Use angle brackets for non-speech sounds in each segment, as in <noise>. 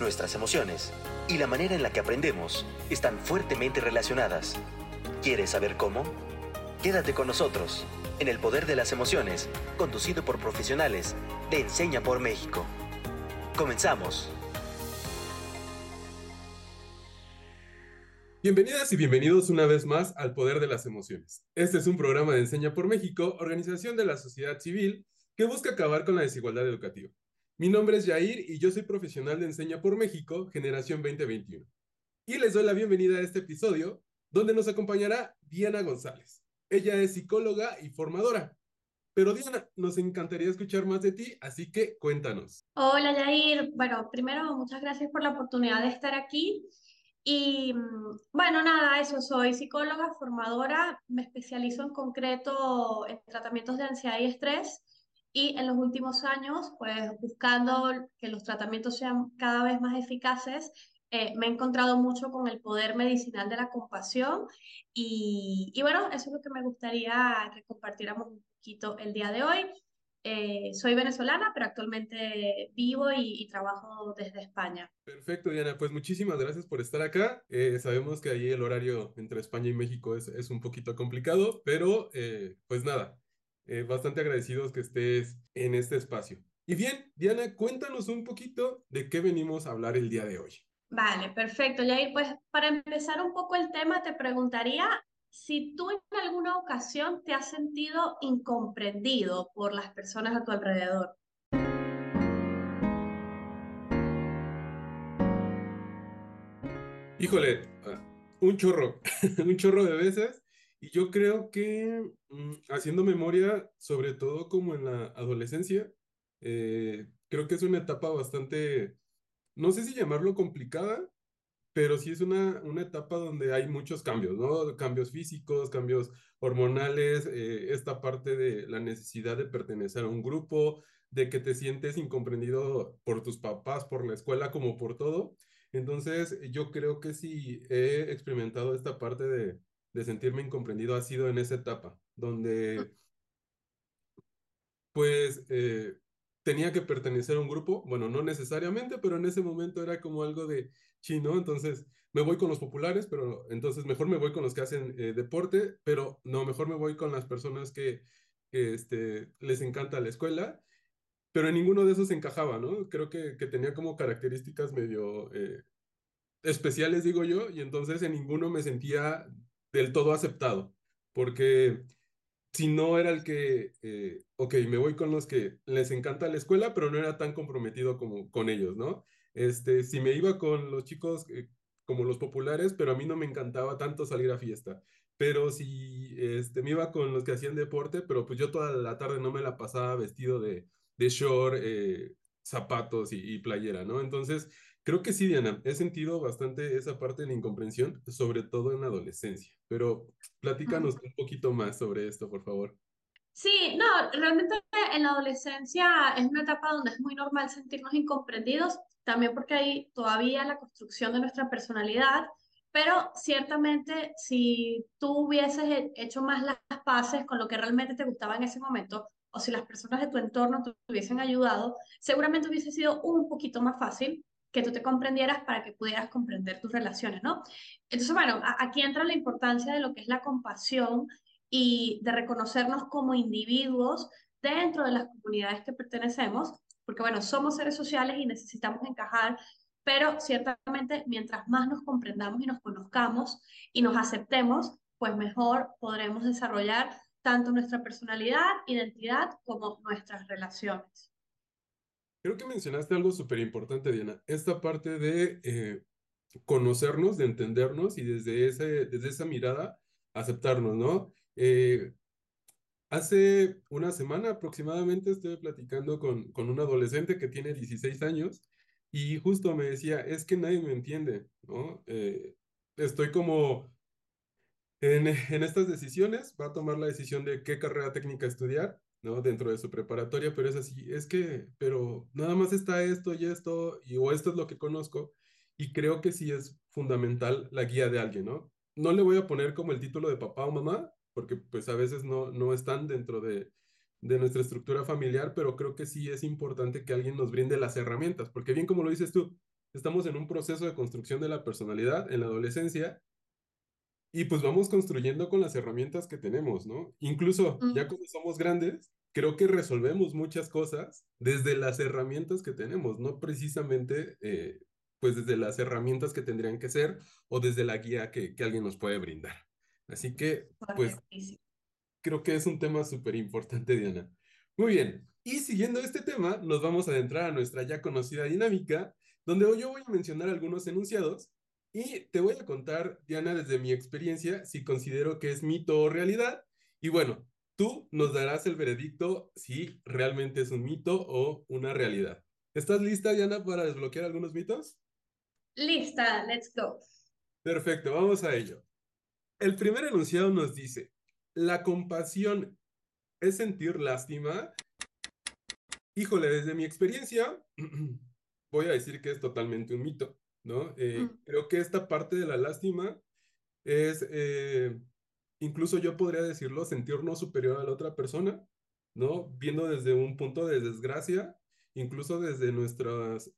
nuestras emociones y la manera en la que aprendemos están fuertemente relacionadas. ¿Quieres saber cómo? Quédate con nosotros en El Poder de las Emociones, conducido por profesionales de Enseña por México. Comenzamos. Bienvenidas y bienvenidos una vez más al Poder de las Emociones. Este es un programa de Enseña por México, organización de la sociedad civil que busca acabar con la desigualdad educativa. Mi nombre es Jair y yo soy profesional de Enseña por México, generación 2021. Y les doy la bienvenida a este episodio, donde nos acompañará Diana González. Ella es psicóloga y formadora. Pero Diana, nos encantaría escuchar más de ti, así que cuéntanos. Hola Jair, bueno, primero muchas gracias por la oportunidad de estar aquí. Y mm, bueno, nada, eso, soy psicóloga, formadora, me especializo en concreto en tratamientos de ansiedad y estrés y en los últimos años, pues buscando que los tratamientos sean cada vez más eficaces, eh, me he encontrado mucho con el poder medicinal de la compasión y, y, bueno, eso es lo que me gustaría que compartiéramos un poquito el día de hoy. Eh, soy venezolana, pero actualmente vivo y, y, trabajo desde España. Perfecto, Diana. Pues muchísimas gracias por estar acá. Eh, sabemos que ahí el horario entre España y México es, es un poquito complicado, pero pues nada, eh, bastante agradecidos que estés en este espacio. Y bien, Diana, cuéntanos un poquito de qué venimos a hablar el día de hoy. Vale, perfecto. Yair, pues para empezar un poco el tema, te preguntaría si tú en alguna ocasión te has sentido incomprendido por las personas a tu alrededor. Híjole, ah, un chorro, <laughs> un chorro de veces. Y yo creo que mm, haciendo memoria, sobre todo como en la adolescencia, eh, creo que es una etapa bastante, no sé si llamarlo complicada, pero sí es una, una etapa donde hay muchos cambios, ¿no? Cambios físicos, cambios hormonales, eh, esta parte de la necesidad de pertenecer a un grupo, de que te sientes incomprendido por tus papás, por la escuela, como por todo. Entonces, yo creo que sí he experimentado esta parte de de sentirme incomprendido ha sido en esa etapa, donde pues eh, tenía que pertenecer a un grupo, bueno, no necesariamente, pero en ese momento era como algo de chino, entonces me voy con los populares, pero entonces mejor me voy con los que hacen eh, deporte, pero no, mejor me voy con las personas que, este, les encanta la escuela, pero en ninguno de esos encajaba, ¿no? Creo que, que tenía como características medio eh, especiales, digo yo, y entonces en ninguno me sentía del todo aceptado, porque si no era el que, eh, ok, me voy con los que les encanta la escuela, pero no era tan comprometido como con ellos, ¿no? Este, si me iba con los chicos eh, como los populares, pero a mí no me encantaba tanto salir a fiesta. Pero si este, me iba con los que hacían deporte, pero pues yo toda la tarde no me la pasaba vestido de, de short, eh, zapatos y, y, playera, ¿no? Entonces, Creo que sí, Diana, he sentido bastante esa parte de la incomprensión, sobre todo en la adolescencia, pero platícanos un poquito más sobre esto, por favor. Sí, no, realmente en la adolescencia es una etapa donde es muy normal sentirnos incomprendidos, también porque hay todavía la construcción de nuestra personalidad, pero ciertamente si tú hubieses hecho más las paces con lo que realmente te gustaba en ese momento, o si las personas de tu entorno te hubiesen ayudado, seguramente hubiese sido un poquito más fácil que tú te comprendieras para que pudieras comprender tus relaciones, ¿no? Entonces, bueno, aquí entra la importancia de lo que es la compasión y de reconocernos como individuos dentro de las comunidades que pertenecemos, porque bueno, somos seres sociales y necesitamos encajar, pero ciertamente mientras más nos comprendamos y nos conozcamos y nos aceptemos, pues mejor podremos desarrollar tanto nuestra personalidad, identidad como nuestras relaciones. Creo que mencionaste algo súper importante, Diana. Esta parte de eh, conocernos, de entendernos y desde, ese, desde esa mirada aceptarnos, ¿no? Eh, hace una semana aproximadamente estuve platicando con, con un adolescente que tiene 16 años y justo me decía, es que nadie me entiende, ¿no? Eh, estoy como en, en estas decisiones, va a tomar la decisión de qué carrera técnica estudiar ¿no? Dentro de su preparatoria, pero es así, es que, pero nada más está esto y esto, y o esto es lo que conozco, y creo que sí es fundamental la guía de alguien, ¿no? No le voy a poner como el título de papá o mamá, porque pues a veces no, no están dentro de, de nuestra estructura familiar, pero creo que sí es importante que alguien nos brinde las herramientas, porque bien como lo dices tú, estamos en un proceso de construcción de la personalidad en la adolescencia y pues vamos construyendo con las herramientas que tenemos, ¿no? Incluso ya cuando somos grandes, creo que resolvemos muchas cosas desde las herramientas que tenemos, no precisamente eh, pues desde las herramientas que tendrían que ser o desde la guía que, que alguien nos puede brindar. Así que, pues, creo que es un tema súper importante, Diana. Muy bien, y siguiendo este tema, nos vamos a adentrar a nuestra ya conocida dinámica, donde hoy yo voy a mencionar algunos enunciados y te voy a contar, Diana, desde mi experiencia, si considero que es mito o realidad. Y bueno, tú nos darás el veredicto si realmente es un mito o una realidad. ¿Estás lista, Diana, para desbloquear algunos mitos? Lista, let's go. Perfecto, vamos a ello. El primer enunciado nos dice, la compasión es sentir lástima. Híjole, desde mi experiencia, <clears throat> voy a decir que es totalmente un mito. ¿No? Eh, mm. Creo que esta parte de la lástima es, eh, incluso yo podría decirlo, sentirnos superior a la otra persona, ¿no? Viendo desde un punto de desgracia, incluso desde nuestras,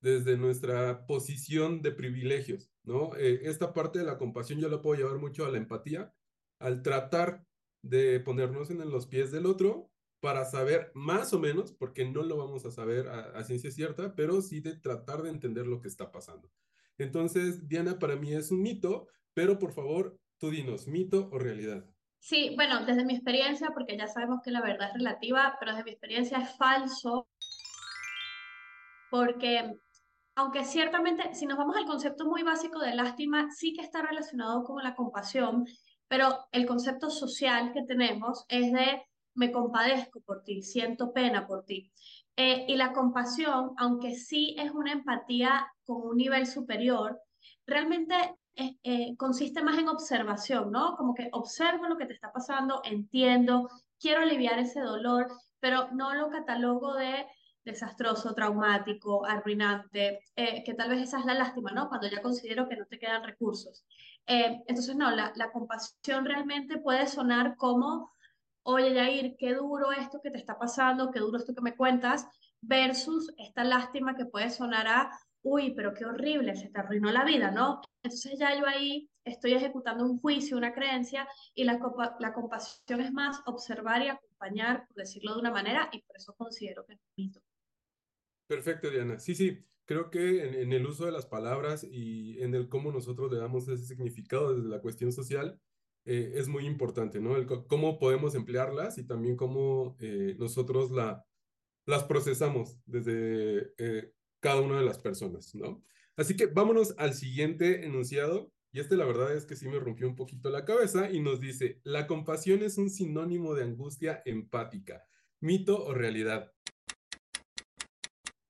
desde nuestra posición de privilegios, ¿no? Eh, esta parte de la compasión yo la puedo llevar mucho a la empatía, al tratar de ponernos en los pies del otro para saber más o menos, porque no lo vamos a saber a, ciencia cierta, pero sí de tratar de entender lo que está pasando. Entonces, Diana, para mí es un mito, pero por favor, tú dinos, mito o realidad. Sí, bueno, desde mi experiencia, porque ya sabemos que la verdad es relativa, pero desde mi experiencia es falso, porque aunque ciertamente, si nos vamos al concepto muy básico de lástima, sí que está relacionado con la compasión, pero el concepto social que tenemos es de me compadezco por ti, siento pena por ti. Eh, y la compasión, aunque sí es una empatía con un nivel superior, realmente eh, consiste más en observación, ¿no? Como que observo lo que te está pasando, entiendo, quiero aliviar ese dolor, pero no lo catalogo de desastroso, traumático, arruinante, eh, que tal vez esa es la lástima, ¿no? Cuando ya considero que no te quedan recursos. entonces, no, la compasión realmente puede sonar como oye Yair, qué duro esto que te está pasando, qué duro esto que me cuentas, versus esta lástima que puede sonar a, uy, pero qué horrible, se te arruinó la vida, ¿no? Entonces ya yo ahí estoy ejecutando un juicio, una creencia, y la, la compasión es más observar y acompañar, por decirlo de una manera, y por eso considero que es un mito. Perfecto, Diana. Sí, sí, creo que en, en, el uso de las palabras y en el cómo nosotros le damos ese significado desde la cuestión social, eh, es muy importante, ¿no? El, cómo podemos emplearlas y también cómo eh, nosotros la, las procesamos desde eh, cada una de las personas, ¿no? Así que vámonos al siguiente enunciado. Y este la verdad es que sí me rompió un poquito la cabeza y nos dice, la compasión es un sinónimo de angustia empática, mito o realidad.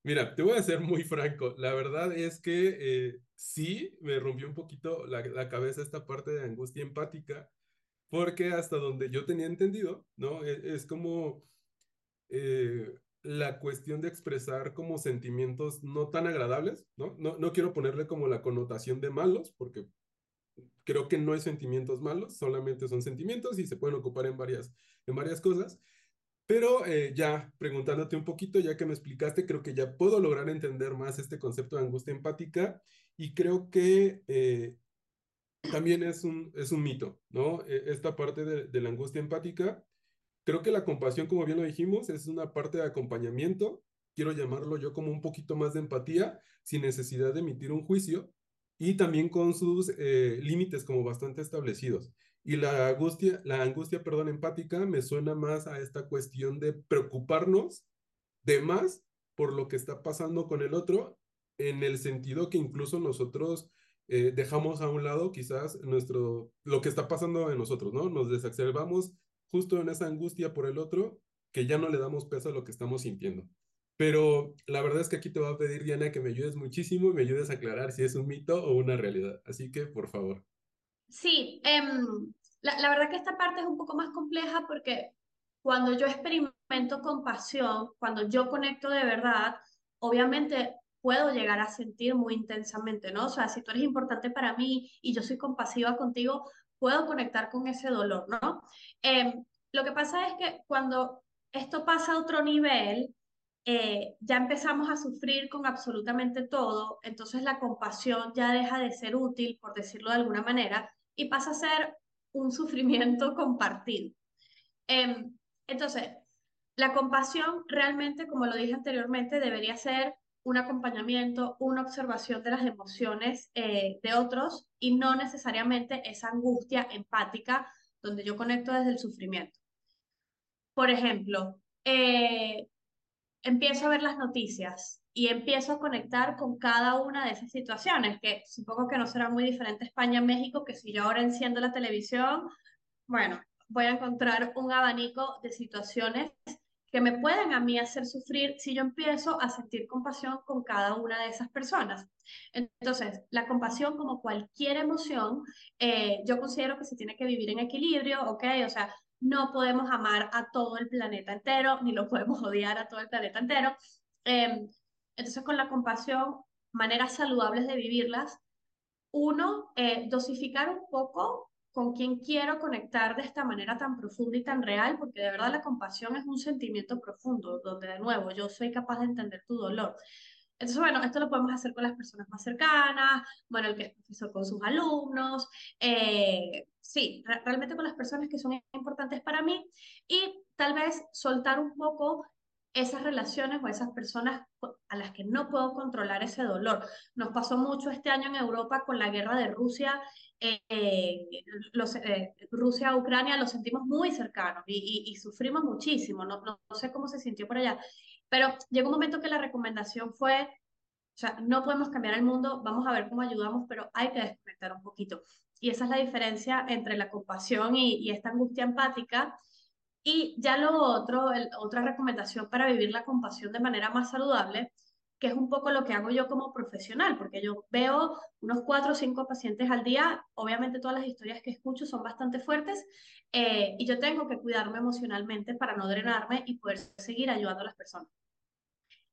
Mira, te voy a ser muy franco. La verdad es que sí me rompió un poquito la, cabeza esta parte de angustia empática, porque hasta donde yo tenía entendido, ¿no? E, es, como eh, la cuestión de expresar como sentimientos no tan agradables, ¿no? ¿no? No quiero ponerle como la connotación de malos, porque creo que no hay sentimientos malos, solamente son sentimientos y se pueden ocupar en varias, en varias cosas. Pero eh, ya preguntándote un poquito, ya que me explicaste, creo que ya puedo lograr entender más este concepto de angustia empática y creo que eh, también es un, es un mito, ¿no? E, esta parte de, la angustia empática, creo que la compasión, como bien lo dijimos, es una parte de acompañamiento, quiero llamarlo yo como un poquito más de empatía, sin necesidad de emitir un juicio y también con sus eh, límites como bastante establecidos. Y la angustia, la perdón, empática me suena más a esta cuestión de preocuparnos de más por lo que está pasando con el otro, en el sentido que incluso nosotros eh, dejamos a un lado quizás nuestro, lo que está pasando en nosotros, ¿no? Nos desacerbamos justo en esa angustia por el otro, que ya no le damos peso a lo que estamos sintiendo. Pero la verdad es que aquí te voy a pedir, Diana, que me ayudes muchísimo y me ayudes a aclarar si es un mito o una realidad. Así que, por favor. Sí, em, la, la, verdad que esta parte es un poco más compleja porque cuando yo experimento compasión, cuando yo conecto de verdad, obviamente puedo llegar a sentir muy intensamente, ¿no? O sea, si tú eres importante para mí y yo soy compasiva contigo, puedo conectar con ese dolor, ¿no? Em, lo que pasa es que cuando esto pasa a otro nivel, eh, ya empezamos a sufrir con absolutamente todo, entonces la compasión ya deja de ser útil, por decirlo de alguna manera, y pasa a ser un sufrimiento <laughs> compartido. Em, entonces, la compasión realmente, como lo dije anteriormente, debería ser un acompañamiento, una observación de las emociones eh, de otros y no necesariamente esa angustia empática donde yo conecto desde el sufrimiento. Por ejemplo, eh, empiezo a ver las noticias y empiezo a conectar con cada una de esas situaciones, que supongo que no será muy diferente España-México, que si yo ahora enciendo la televisión, bueno, voy a encontrar un abanico de situaciones que me pueden a mí hacer sufrir si yo empiezo a sentir compasión con cada una de esas personas. Entonces, la compasión, como cualquier emoción, eh, yo considero que se tiene que vivir en equilibrio, ¿ok? O sea, no podemos amar a todo el planeta entero, ni lo podemos <laughs> odiar a todo el planeta entero. Em, entonces, con la compasión, maneras saludables de vivirlas. Uno, eh, dosificar un poco con quién quiero conectar de esta manera tan profunda y tan real, porque de verdad la compasión es un sentimiento profundo, donde de nuevo yo soy capaz de entender tu dolor. Entonces, bueno, esto lo podemos hacer con las personas más cercanas, bueno, el que es profesor con sus alumnos, eh, sí, realmente con las personas que son importantes para mí y tal vez soltar un poco esas relaciones o esas personas a las que no puedo controlar ese dolor. Nos pasó mucho este año en Europa con la guerra de Rusia, eh, eh, Rusia-Ucrania, lo sentimos muy cercanos y, sufrimos muchísimo, no, no, sé cómo se sintió por allá, pero llegó un momento que la recomendación fue, o sea, no podemos cambiar el mundo, vamos a ver cómo ayudamos, pero hay que desconectar un poquito. Y esa es la diferencia entre la compasión y esta angustia empática y ya lo otro, otra recomendación para vivir la compasión de manera más saludable, que es un poco lo que hago yo como profesional, porque yo veo unos cuatro o cinco pacientes al día, obviamente todas las historias que escucho son bastante fuertes, eh, y yo tengo que cuidarme emocionalmente para no drenarme y poder seguir ayudando a las personas.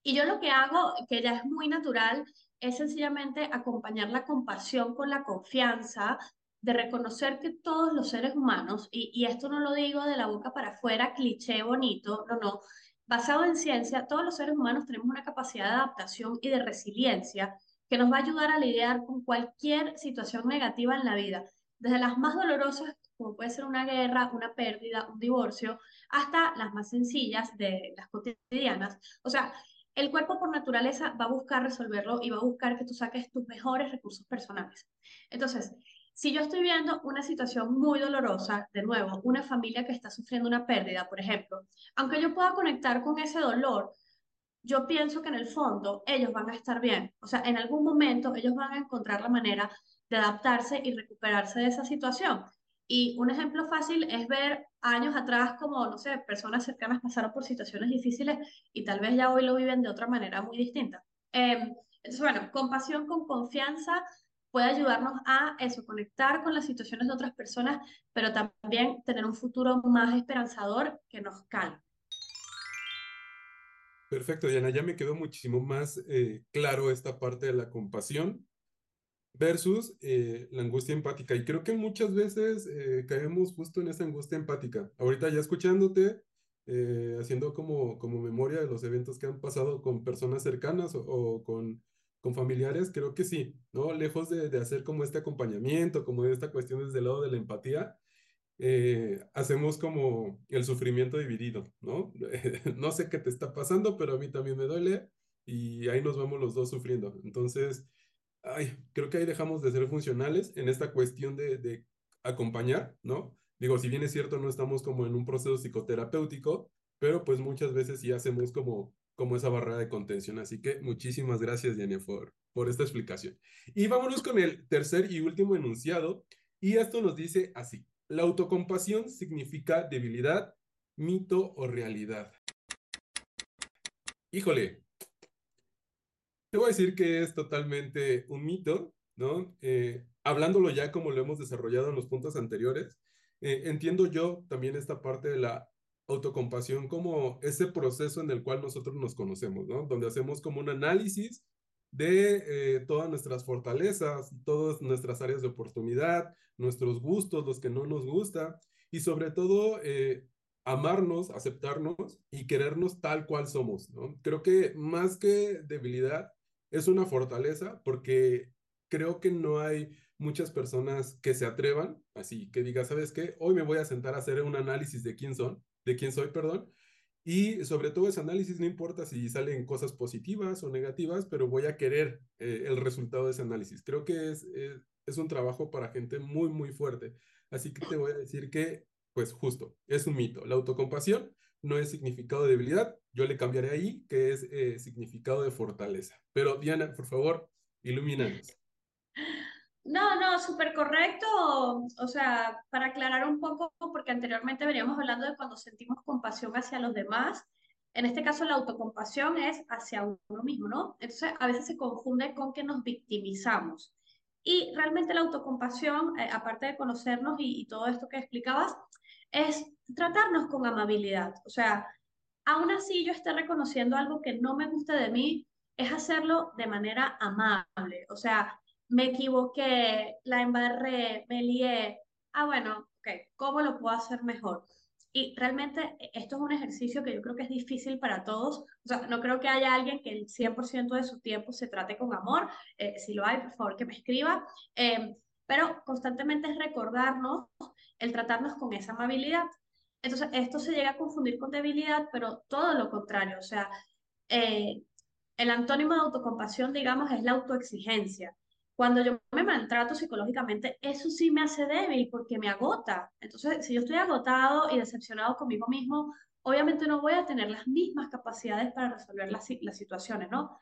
Y yo lo que hago, que ya es muy natural, es sencillamente acompañar la compasión con la confianza, de reconocer que todos los seres humanos, y, esto no lo digo de la boca para afuera, cliché bonito, no, no, basado en ciencia, todos los seres humanos tenemos una capacidad de adaptación y de resiliencia que nos va a ayudar a lidiar con cualquier situación negativa en la vida, desde las más dolorosas, como puede ser una guerra, una pérdida, un divorcio, hasta las más sencillas de las cotidianas. O sea, el cuerpo por naturaleza va a buscar resolverlo y va a buscar que tú saques tus mejores recursos personales. Entonces, si yo estoy viendo una situación muy dolorosa, de nuevo, una familia que está sufriendo una pérdida, por ejemplo, aunque yo pueda conectar con ese dolor, yo pienso que en el fondo ellos van a estar bien. O sea, en algún momento ellos van a encontrar la manera de adaptarse y recuperarse de esa situación. Y un ejemplo fácil es ver años atrás como, no sé, personas cercanas pasaron por situaciones difíciles y tal vez ya hoy lo viven de otra manera muy distinta. Em, entonces, bueno, compasión con confianza puede ayudarnos a eso, conectar con las situaciones de otras personas, pero también tener un futuro más esperanzador que nos calme. Perfecto, Diana, ya me quedó muchísimo más eh, claro esta parte de la compasión versus eh, la angustia empática. Y creo que muchas veces eh, caemos justo en esa angustia empática. Ahorita ya escuchándote, haciendo como, como memoria de los eventos que han pasado con personas cercanas o con con familiares, creo que sí, ¿no? Lejos de, hacer como este acompañamiento, como esta cuestión desde el lado de la empatía, eh, hacemos como el sufrimiento dividido, ¿no? <laughs> no sé qué te está pasando, pero a mí también me duele y ahí nos vamos los dos sufriendo. Entonces, ay, creo que ahí dejamos de ser funcionales en esta cuestión de, de acompañar, ¿no? Digo, si bien es cierto, no estamos como en un proceso psicoterapéutico, pero pues muchas veces sí hacemos como como esa barrera de contención. Así que muchísimas gracias, Diane, por, por esta explicación. Y vámonos con el tercer y último enunciado. Y esto nos dice así. La autocompasión significa debilidad, mito o realidad. Híjole, te voy a decir que es totalmente un mito, ¿no? Eh, hablándolo ya como lo hemos desarrollado en los puntos anteriores, eh, entiendo yo también esta parte de la autocompasión como ese proceso en el cual nosotros nos conocemos, ¿no? Donde hacemos como un análisis de eh, todas nuestras fortalezas, todas nuestras áreas de oportunidad, nuestros gustos, los que no nos gusta, y sobre todo eh, amarnos, aceptarnos y querernos tal cual somos, ¿no? Creo que más que debilidad es una fortaleza porque creo que no hay muchas personas que se atrevan, así que diga, ¿sabes qué? Hoy me voy a sentar a hacer un análisis de quién son, de quién soy, perdón, y sobre todo ese análisis no importa si salen cosas positivas o negativas, pero voy a querer eh, el resultado de ese análisis. Creo que es, eh, es un trabajo para gente muy, muy fuerte. Así que te voy a decir que pues justo, es un mito. La autocompasión no es significado de debilidad, yo le cambiaré ahí, que es eh, significado de fortaleza. Pero Diana, por favor, ilumínanos. <laughs> No, no, súper correcto. O sea, para aclarar un poco, porque anteriormente veníamos hablando de cuando sentimos compasión hacia los demás. En este caso, la autocompasión es hacia uno mismo, ¿no? Entonces, a veces se confunde con que nos victimizamos. Y realmente la autocompasión, eh, aparte de conocernos y, todo esto que explicabas, es tratarnos con amabilidad. O sea, aún así yo esté reconociendo algo que no me gusta de mí, es hacerlo de manera amable. O sea, me equivoqué, la embarré, me lié. Ah, bueno, ok, ¿cómo lo puedo hacer mejor? Y realmente esto es un ejercicio que yo creo que es difícil para todos. O sea, no creo que haya alguien que el 100% de su tiempo se trate con amor. Eh, si lo hay, por favor, que me escriba. Eh, pero constantemente es recordarnos el tratarnos con esa amabilidad. Entonces, esto se llega a confundir con debilidad, pero todo lo contrario, o sea, eh, el antónimo de autocompasión, digamos, es la autoexigencia. Cuando yo me maltrato psicológicamente, eso sí me hace débil porque me agota. Entonces, si yo estoy agotado y decepcionado conmigo mismo, obviamente no voy a tener las mismas capacidades para resolver las, las situaciones, ¿no?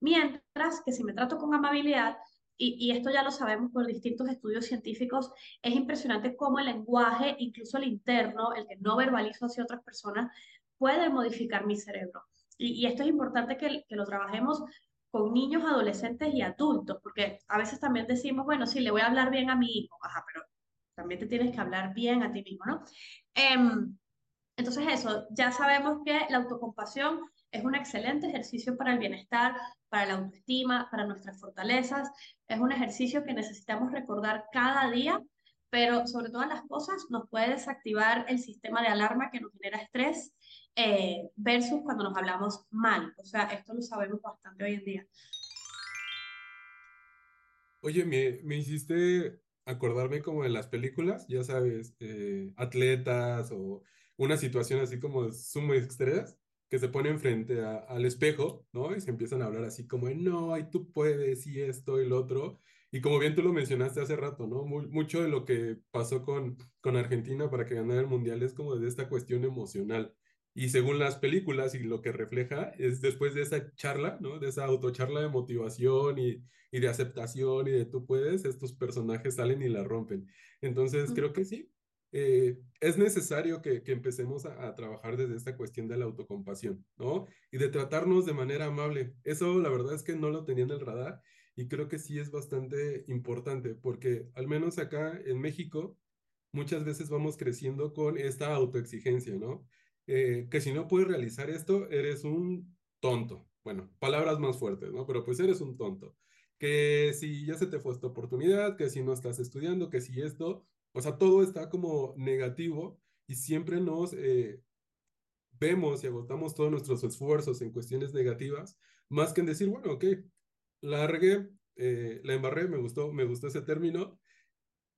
Mientras que si me trato con amabilidad, y, esto ya lo sabemos por distintos estudios científicos, es impresionante cómo el lenguaje, incluso el interno, el que no verbalizo hacia otras personas, puede modificar mi cerebro. Y, esto es importante que, que, lo trabajemos con niños, adolescentes y adultos, porque a veces también decimos, bueno, sí, le voy a hablar bien a mi hijo, ajá, pero también te tienes que hablar bien a ti mismo, ¿no? Em, entonces eso, ya sabemos que la autocompasión es un excelente ejercicio para el bienestar, para la autoestima, para nuestras fortalezas. Es un ejercicio que necesitamos recordar cada día, pero sobre todas las cosas nos puede desactivar el sistema de alarma que nos genera estrés eh, versus cuando nos hablamos mal. O sea, esto lo sabemos bastante hoy en día. Oye, me, me hiciste acordarme como de las películas, ya sabes, eh, atletas o una situación así como sumo extremas que se ponen frente al espejo, ¿no? Y se empiezan a hablar así como, no, y tú puedes, y esto y lo otro. Y como bien tú lo mencionaste hace rato, ¿no? mucho de lo que pasó con, con Argentina para que ganara el Mundial es como de esta cuestión emocional. Y según las películas y lo que refleja, es después de esa charla, ¿no? De esa autocharla de motivación y, y de aceptación y de tú puedes, estos personajes salen y la rompen. Entonces, creo que sí, eh, es necesario que, empecemos a, trabajar desde esta cuestión de la autocompasión, ¿no? Y de tratarnos de manera amable. Eso la verdad es que no lo tenía en el radar y creo que sí es bastante importante porque al menos acá en México muchas veces vamos creciendo con esta autoexigencia, ¿no? Eh, que si no puedes realizar esto, eres un tonto. Bueno, palabras más fuertes, ¿no? Pero pues eres un tonto. Que si ya se te fue esta oportunidad, que si no estás estudiando, que si esto, o sea, todo está como negativo y siempre nos eh, vemos y agotamos todos nuestros esfuerzos en cuestiones negativas, más que en decir, bueno, ok, la regué, eh, la embarré, me gustó, me gustó ese término,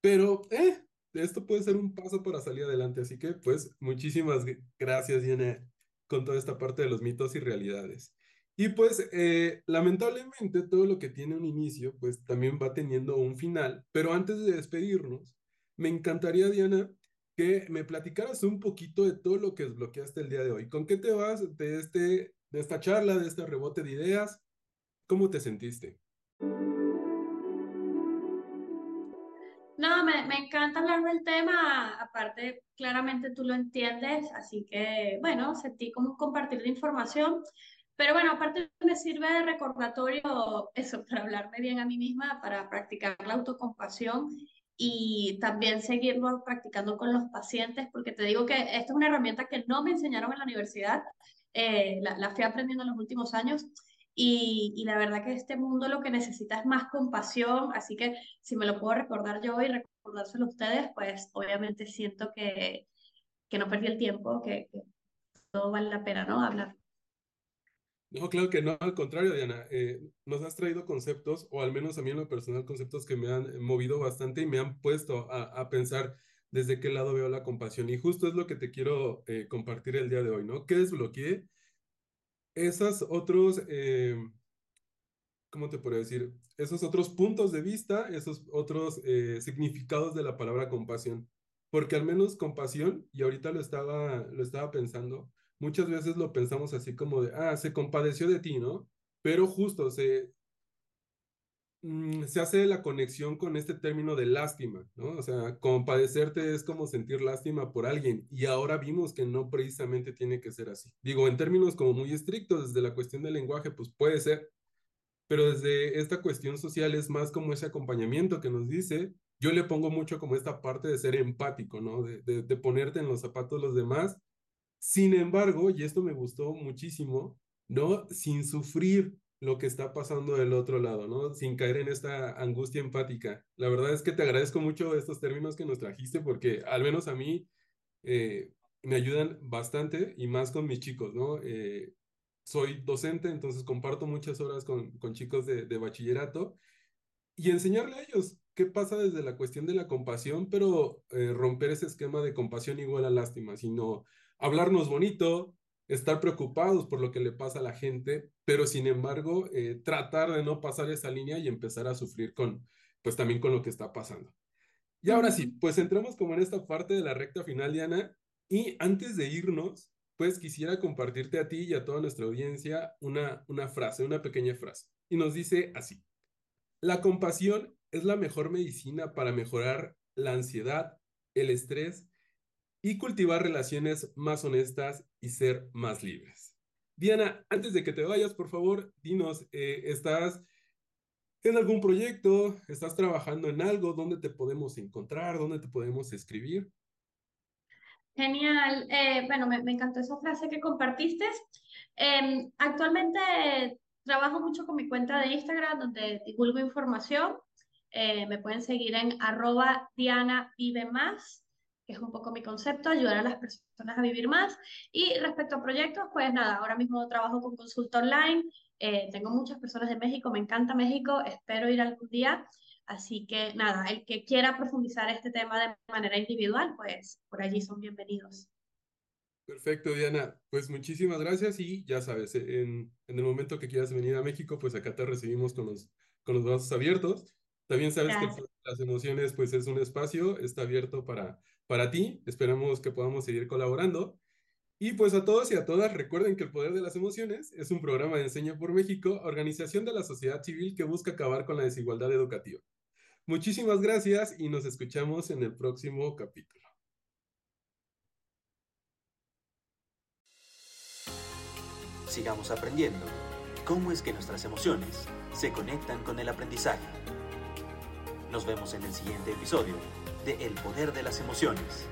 pero eh, esto puede ser un paso para salir adelante. Así que, pues, muchísimas gracias, Diana, con toda esta parte de los mitos y realidades. Y pues, eh, lamentablemente, todo lo que tiene un inicio, pues también va teniendo un final. Pero antes de despedirnos, me encantaría, Diana, que me platicaras un poquito de todo lo que desbloqueaste el día de hoy. ¿Con qué te vas de, este, de esta charla, de este rebote de ideas? ¿Cómo te sentiste? Encanta hablar del tema, aparte claramente tú lo entiendes, así que bueno, sentí como compartir de información, pero bueno, aparte me sirve de recordatorio eso, <laughs> para hablarme bien a mí misma, para practicar la autocompasión y también seguirlo practicando con los pacientes, porque te digo que esta es una herramienta que no me enseñaron en la universidad, eh, la, la, fui aprendiendo en los últimos años y, y, la verdad que este mundo lo que necesita es más compasión, así que si me lo puedo recordar yo y recordárselo a ustedes, pues obviamente siento que, que no perdí el tiempo, que, que todo vale la pena, ¿no? Hablar. No, claro que no, al contrario, Diana. Eh, nos has traído conceptos, o al menos a mí en lo personal, conceptos que me han movido bastante y me han puesto a, a pensar desde qué lado veo la compasión. Y justo es lo que te quiero eh, compartir el día de hoy, ¿no? ¿Qué desbloqueé? Esos otros, eh, ¿cómo te podría decir? Esos otros puntos de vista, esos otros significados de la palabra compasión. Porque al menos compasión, y ahorita lo estaba, lo estaba pensando, muchas veces lo pensamos así como de, ah, se compadeció de ti, ¿no? Pero justo se, mm, se hace la conexión con este término de lástima, ¿no? O sea, compadecerte es como sentir lástima por alguien y ahora vimos que no precisamente tiene que ser así. Digo, en términos como muy estrictos, desde la cuestión del lenguaje, pues puede ser, pero desde esta cuestión social es más como ese acompañamiento que nos dice, yo le pongo mucho como esta parte de ser empático, ¿no? De, de, de ponerte en los zapatos de los demás sin embargo, y esto me gustó muchísimo, ¿no? Sin sufrir lo que está pasando del otro lado, ¿no? Sin caer en esta angustia empática. La verdad es que te agradezco mucho estos términos que nos trajiste porque al menos a mí eh, me ayudan bastante y más con mis chicos, ¿no? Eh, soy docente, entonces comparto muchas horas con, con chicos de, de bachillerato y enseñarle a ellos qué pasa desde la cuestión de la compasión, pero eh, romper ese esquema de compasión igual a lástima, sino hablarnos bonito, estar preocupados por lo que le pasa a la gente, pero sin embargo, eh, tratar de no pasar esa línea y empezar a sufrir con, pues también con lo que está pasando. Y ahora sí, pues entramos como en esta parte de la recta final, Diana, y antes de irnos, pues quisiera compartirte a ti y a toda nuestra audiencia una, una frase, una pequeña frase. Y nos dice así, la compasión es la mejor medicina para mejorar la ansiedad, el estrés y cultivar relaciones más honestas y ser más libres. Diana, antes de que te vayas, por favor, dinos, eh, ¿estás en algún proyecto? ¿Estás trabajando en algo? ¿Dónde te podemos encontrar? ¿Dónde te podemos escribir? Genial. Eh, bueno, me, me, encantó esa frase que compartiste. Eh, actualmente trabajo mucho con mi cuenta de Instagram, donde divulgo información. Eh, me pueden seguir en arroba Diana Vive Más es un poco mi concepto, ayudar a las personas a vivir más. Y respecto a proyectos, pues nada, ahora mismo trabajo con consulta online, eh, tengo muchas personas de México, me encanta México, espero ir algún día. Así que nada, el que quiera profundizar este tema de manera individual, pues por allí son bienvenidos. Perfecto, Diana. Pues muchísimas gracias y ya sabes, en, en el momento que quieras venir a México, pues acá te recibimos con los, con los brazos abiertos. También sabes gracias. que las emociones, pues es un espacio, está abierto para, para ti. Esperamos que podamos seguir colaborando. Y pues a todos y a todas, recuerden que El Poder de las Emociones es un programa de Enseña por México, organización de la sociedad civil que busca acabar con la desigualdad educativa. Muchísimas gracias y nos escuchamos en el próximo capítulo. Sigamos aprendiendo cómo es que nuestras emociones se conectan con el aprendizaje. Nos vemos en el siguiente episodio de El Poder de las Emociones.